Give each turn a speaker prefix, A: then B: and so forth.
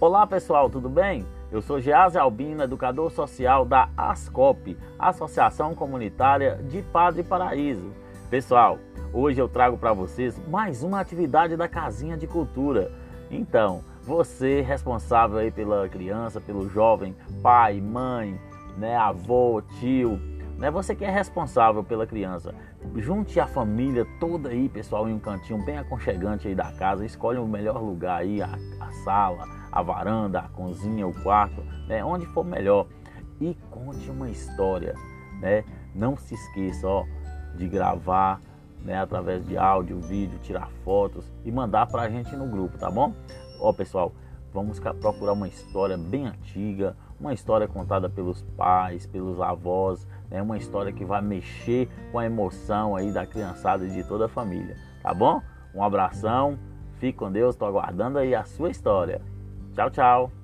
A: Olá pessoal, tudo bem? Eu sou Gease Albino, educador social da ASCOP, Associação Comunitária de Padre Paraíso. Pessoal, hoje eu trago para vocês mais uma atividade da Casinha de Cultura. Então, você responsável aí pela criança, pelo jovem, pai, mãe, né, avô, tio, né, você que é responsável pela criança, junte a família toda aí, pessoal, em um cantinho bem aconchegante aí da casa, escolhe o melhor lugar aí, a, a sala, a varanda, a cozinha, o quarto, né, onde for melhor e conte uma história, né? Não se esqueça, ó, de gravar, né, através de áudio, vídeo, tirar fotos e mandar para a gente no grupo, tá bom? Ó, pessoal, vamos procurar uma história bem antiga, uma história contada pelos pais, pelos avós, né? uma história que vai mexer com a emoção aí da criançada e de toda a família, tá bom? Um abração, fique com Deus, estou aguardando aí a sua história. Chao, chao.